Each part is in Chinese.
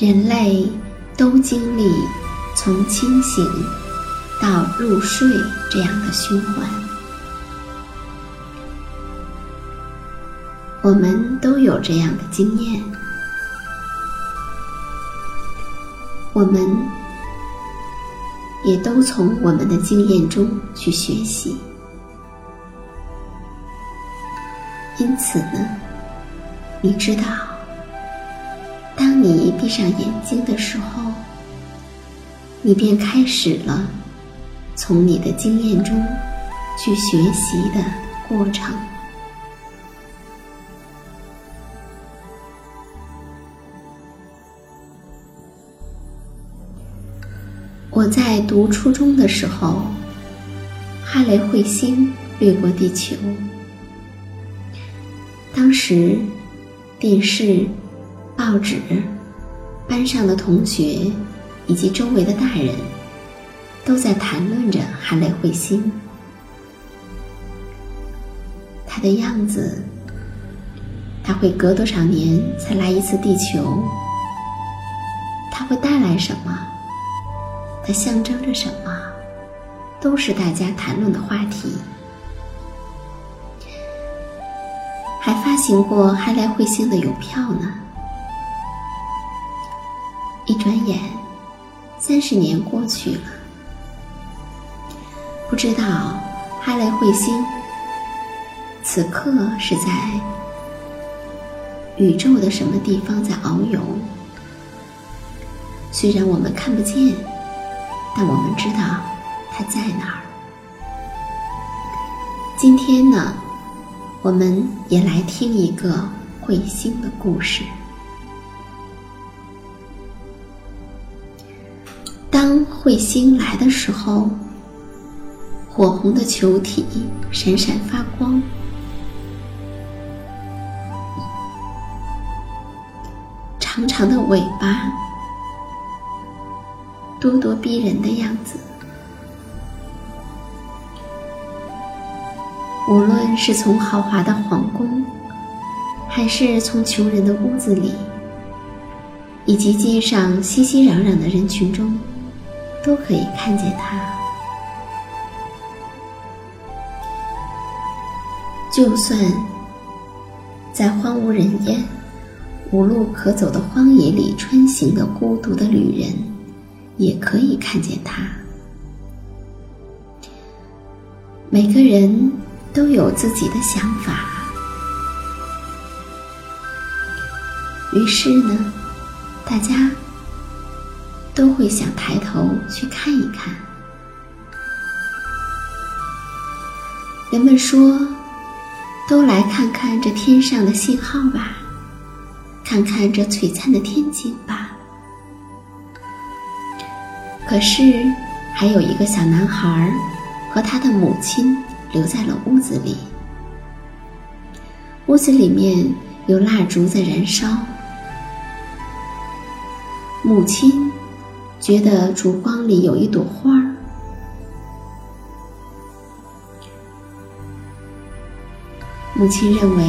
人类都经历从清醒到入睡这样的循环，我们都有这样的经验，我们也都从我们的经验中去学习，因此呢，你知道。你闭上眼睛的时候，你便开始了从你的经验中去学习的过程。我在读初中的时候，哈雷彗星掠过地球，当时电视。报纸、班上的同学以及周围的大人，都在谈论着哈雷彗星。它的样子，它会隔多少年才来一次地球？它会带来什么？它象征着什么？都是大家谈论的话题。还发行过哈雷彗星的邮票呢。一转眼，三十年过去了，不知道哈雷彗星此刻是在宇宙的什么地方在遨游。虽然我们看不见，但我们知道它在哪儿。今天呢，我们也来听一个彗星的故事。彗星来的时候，火红的球体闪闪发光，长长的尾巴，咄咄逼人的样子。无论是从豪华的皇宫，还是从穷人的屋子里，以及街上熙熙攘攘的人群中。都可以看见它就算在荒无人烟无路可走的荒野里穿行的孤独的旅人也可以看见他。每个人都有自己的想法。于是呢大家都会想抬头去看一看。人们说：“都来看看这天上的信号吧，看看这璀璨的天景吧。”可是，还有一个小男孩和他的母亲留在了屋子里。屋子里面有蜡烛在燃烧，母亲觉得烛光里有一朵花儿。母亲认为，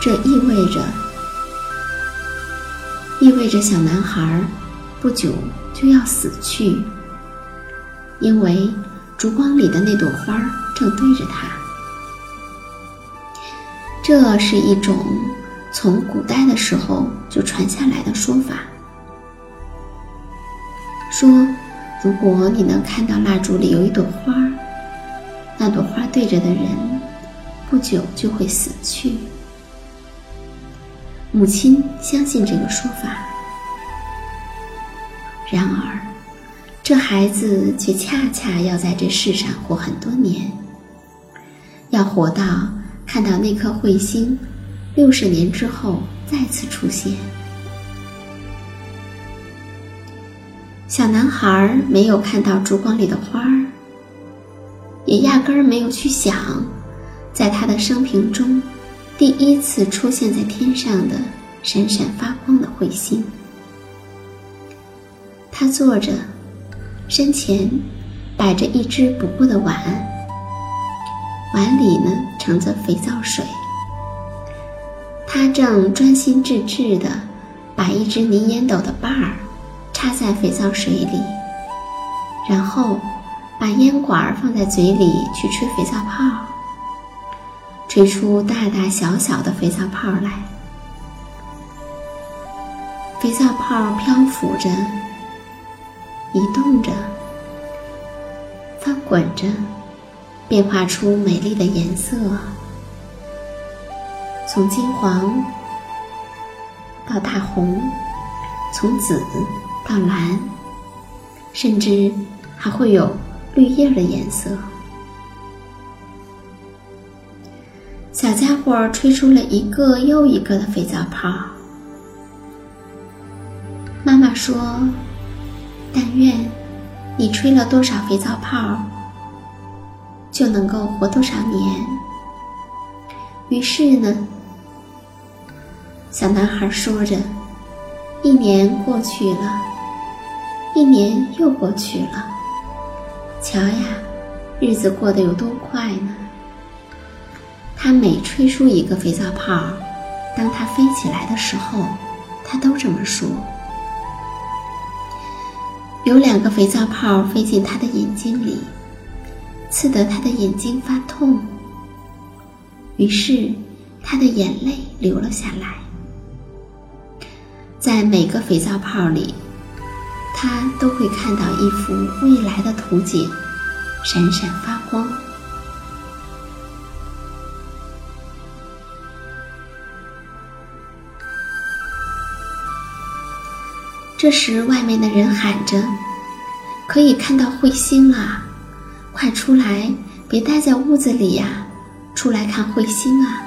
这意味着，意味着小男孩不久就要死去，因为烛光里的那朵花正对着他。这是一种从古代的时候就传下来的说法，说如果你能看到蜡烛里有一朵花，那朵花对着的人。不久就会死去。母亲相信这个说法，然而，这孩子却恰恰要在这世上活很多年，要活到看到那颗彗星六十年之后再次出现。小男孩没有看到烛光里的花儿，也压根儿没有去想。在他的生平中，第一次出现在天上的闪闪发光的彗星。他坐着，身前摆着一只不过的碗，碗里呢盛着肥皂水。他正专心致志地把一只泥烟斗的把儿插在肥皂水里，然后把烟管放在嘴里去吹肥皂泡。吹出大大小小的肥皂泡来，肥皂泡漂浮着，移动着，翻滚着，变化出美丽的颜色，从金黄到大红，从紫到蓝，甚至还会有绿叶的颜色。小家伙吹出了一个又一个的肥皂泡。妈妈说：“但愿你吹了多少肥皂泡，就能够活多少年。”于是呢，小男孩说着：“一年过去了，一年又过去了，瞧呀，日子过得有多快呢！”他每吹出一个肥皂泡，当它飞起来的时候，他都这么说。有两个肥皂泡飞进他的眼睛里，刺得他的眼睛发痛。于是，他的眼泪流了下来。在每个肥皂泡里，他都会看到一幅未来的图景，闪闪发光。这时，外面的人喊着：“可以看到彗星了，快出来！别待在屋子里呀，出来看彗星啊！”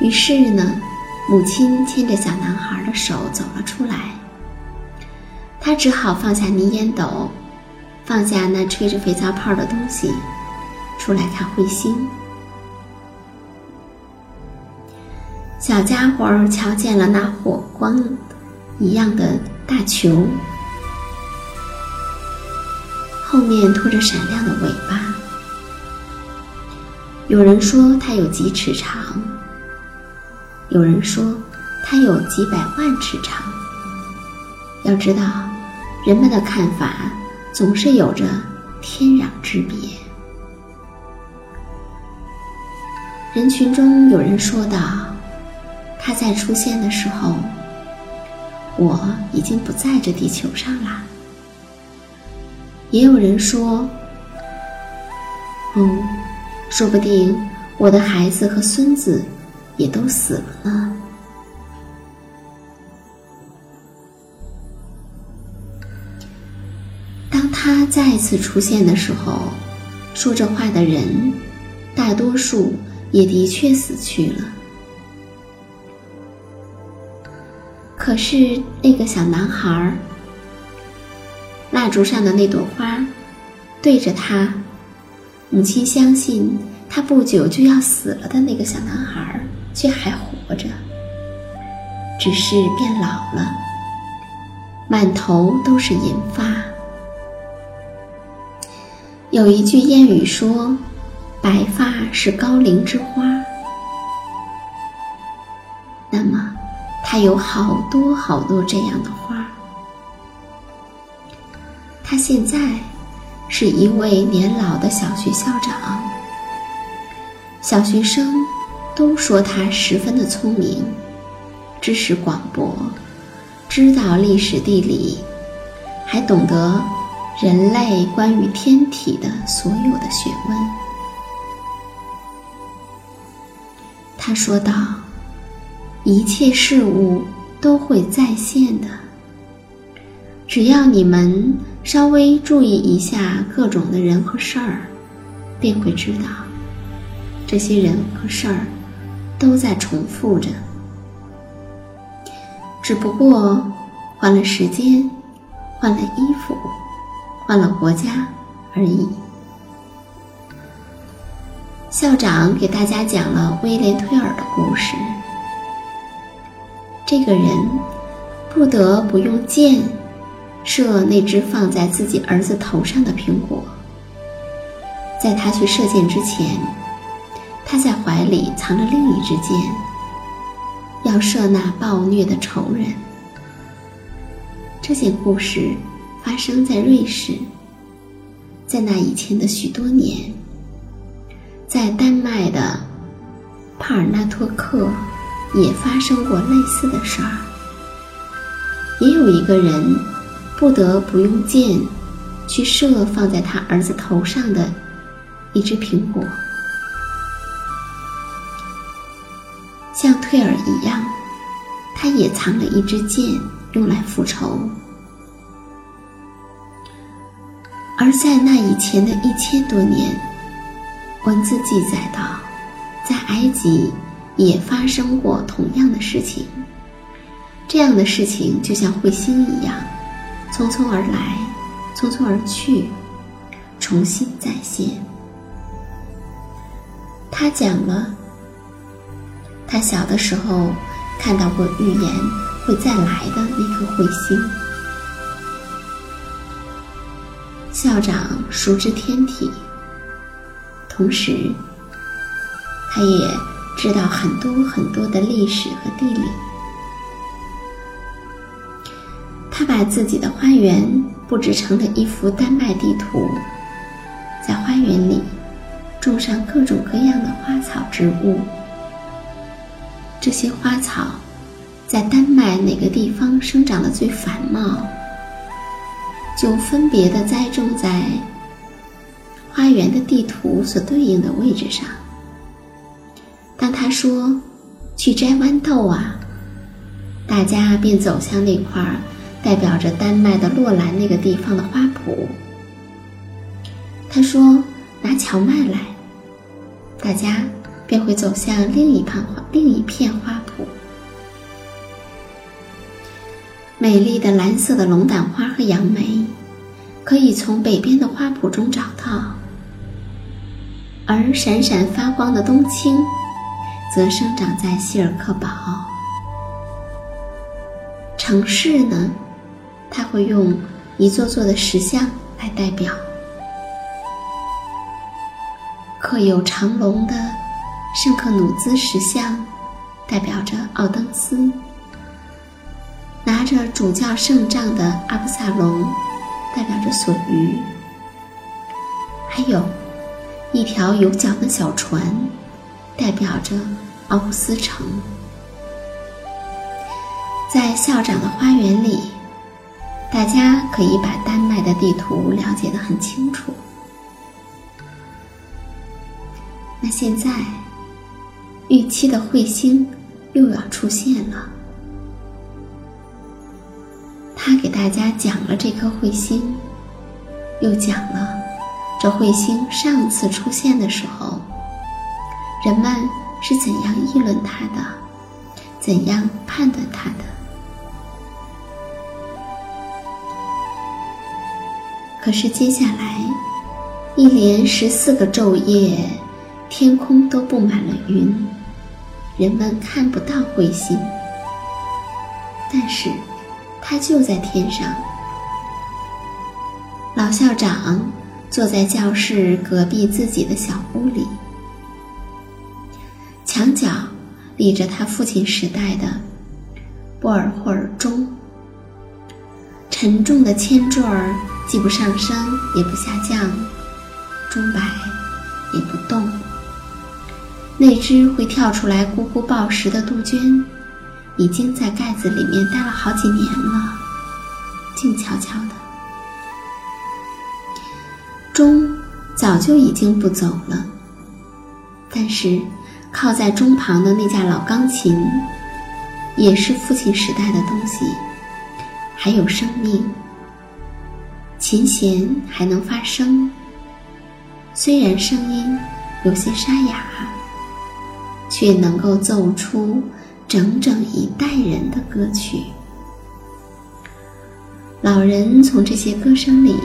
于是呢，母亲牵着小男孩的手走了出来。他只好放下泥烟斗，放下那吹着肥皂泡的东西，出来看彗星。小家伙瞧见了那火光。一样的大球，后面拖着闪亮的尾巴。有人说它有几尺长，有人说它有几百万尺长。要知道，人们的看法总是有着天壤之别。人群中有人说道：“他在出现的时候，我已经不在这地球上了。”也有人说：“哦，说不定我的孩子和孙子也都死了呢。”再次出现的时候，说这话的人，大多数也的确死去了。可是那个小男孩。蜡烛上的那朵花，对着他，母亲相信他不久就要死了的那个小男孩，却还活着，只是变老了，满头都是银发。有一句谚语说：“白发是高龄之花。”那么，他有好多好多这样的花。他现在是一位年老的小学校长，小学生都说他十分的聪明，知识广博，知道历史地理，还懂得人类关于天体的所有的学问。他说道：“一切事物都会再现的，只要你们。”稍微注意一下各种的人和事儿，便会知道，这些人和事儿都在重复着，只不过换了时间，换了衣服，换了国家而已。校长给大家讲了威廉·推尔的故事。这个人不得不用箭。射那只放在自己儿子头上的苹果，在他去射箭之前，他在怀里藏着另一支箭，要射那暴虐的仇人。这件故事发生在瑞士，在那以前的许多年，在丹麦的帕尔纳托克也发生过类似的事儿，也有一个人。不得不用箭去射放在他儿子头上的一只苹果，像退尔一样，他也藏了一支箭用来复仇。而在那以前的一千多年，文字记载到，在埃及也发生过同样的事情。这样的事情就像彗星一样。匆匆而来，匆匆而去，重新再现。他讲了，他小的时候看到过预言会再来的那颗彗星。校长熟知天体，同时，他也知道很多很多的历史和地理。他把自己的花园布置成了一幅丹麦地图，在花园里种上各种各样的花草植物。这些花草在丹麦哪个地方生长的最繁茂，就分别的栽种在花园的地图所对应的位置上。当他说“去摘豌豆啊”，大家便走向那块。代表着丹麦的洛兰那个地方的花圃。他说：“拿荞麦来。”大家便会走向另一旁，另一片花圃。美丽的蓝色的龙胆花和杨梅，可以从北边的花圃中找到；而闪闪发光的冬青，则生长在希尔克堡。城市呢？他会用一座座的石像来代表，刻有长龙的圣克努兹石像，代表着奥登斯；拿着主教圣杖的阿布萨隆，代表着索鱼；还有一条有桨的小船，代表着奥古斯城。在校长的花园里，大家可以把丹麦的地图了解得很清楚。那现在，预期的彗星又要出现了。给大家讲了这颗彗星，又讲了这彗星上次出现的时候，人们是怎样议论它的，怎样判断它的。可是接下来，一连十四个昼夜，天空都布满了云，人们看不到彗星，但是。他就在天上。老校长坐在教室隔壁自己的小屋里，墙角立着他父亲时代的波尔霍尔钟，沉重的铅坠儿既不上升也不下降，钟摆也不动。那只会跳出来咕咕报时的杜鹃。已经在盖子里面待了好几年了，静悄悄的。钟早就已经不走了，但是靠在钟旁的那架老钢琴，也是父亲时代的东西，还有生命。琴弦还能发声，虽然声音有些沙哑，却能够奏出。整整一代人的歌曲，老人从这些歌声里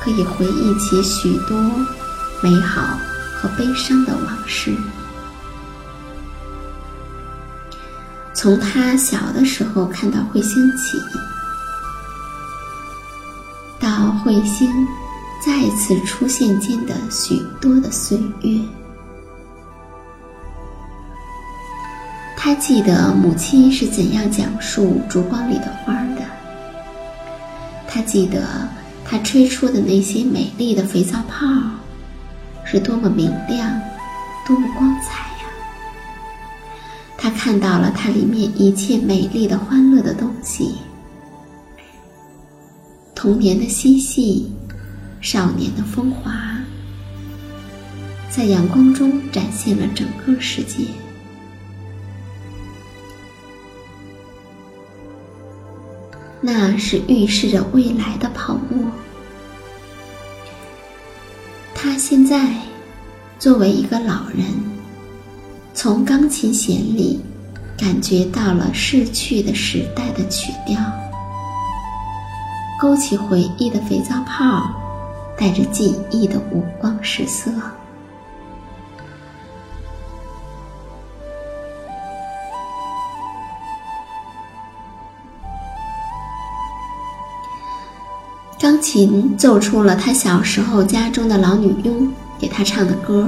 可以回忆起许多美好和悲伤的往事。从他小的时候看到彗星起，到彗星再次出现间的许多的岁月。他记得母亲是怎样讲述烛光里的花的。他记得他吹出的那些美丽的肥皂泡，是多么明亮，多么光彩呀！他看到了它里面一切美丽的、欢乐的东西：童年的嬉戏，少年的风华，在阳光中展现了整个世界。那是预示着未来的泡沫。他现在作为一个老人，从钢琴弦里感觉到了逝去的时代的曲调，勾起回忆的肥皂泡，带着记忆的五光十色。琴奏出了他小时候家中的老女佣给他唱的歌。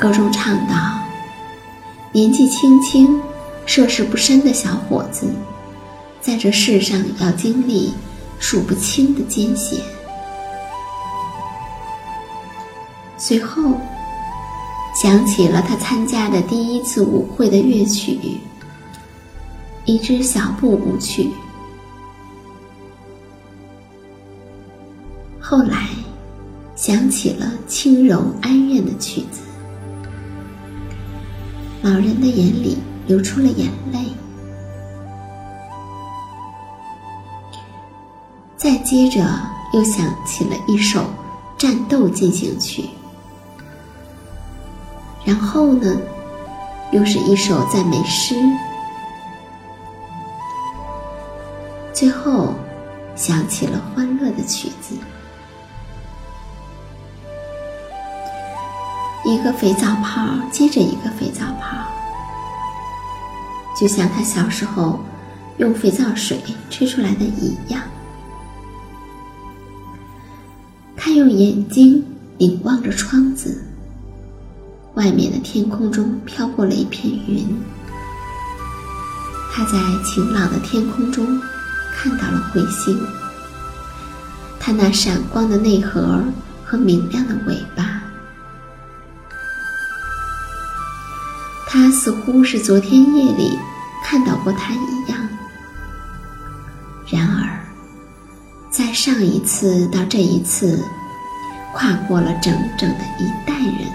歌中唱道：“年纪轻轻、涉世不深的小伙子，在这世上要经历数不清的艰险。”随后，想起了他参加的第一次舞会的乐曲，一支小步舞曲。后来，想起了轻柔哀怨的曲子，老人的眼里流出了眼泪。再接着，又想起了一首战斗进行曲，然后呢，又是一首赞美诗，最后想起了欢乐的曲子。一个肥皂泡接着一个肥皂泡，就像他小时候用肥皂水吹出来的一样。他用眼睛凝望着窗子，外面的天空中飘过了一片云。他在晴朗的天空中看到了彗星，它那闪光的内核和明亮的尾巴。他似乎是昨天夜里看到过他一样。然而，在上一次到这一次，跨过了整整的一代人。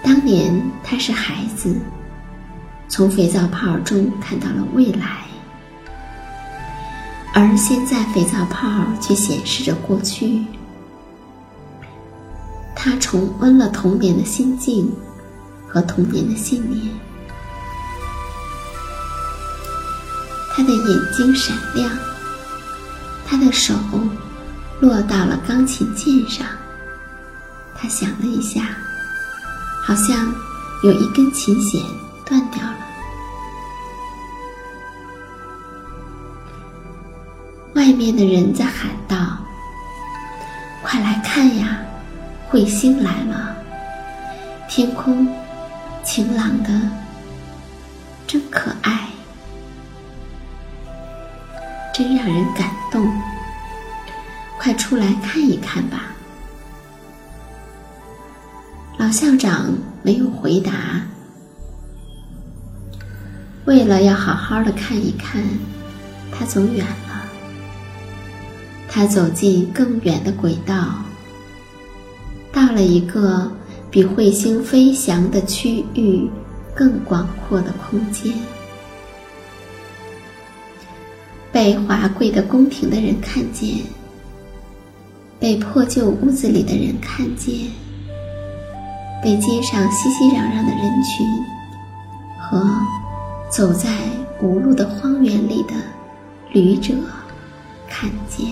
当年他是孩子，从肥皂泡中看到了未来，而现在肥皂泡却显示着过去。他重温了童年的心境和童年的信念，他的眼睛闪亮，他的手落到了钢琴键上，他想了一下，好像有一根琴弦断掉了。外面的人在喊道：“快来看呀！”彗星来了，天空晴朗的，真可爱，真让人感动。快出来看一看吧！老校长没有回答。为了要好好的看一看，他走远了。他走进更远的轨道。到了一个比彗星飞翔的区域更广阔的空间，被华贵的宫廷的人看见，被破旧屋子里的人看见，被街上熙熙攘攘的人群和走在无路的荒原里的旅者看见。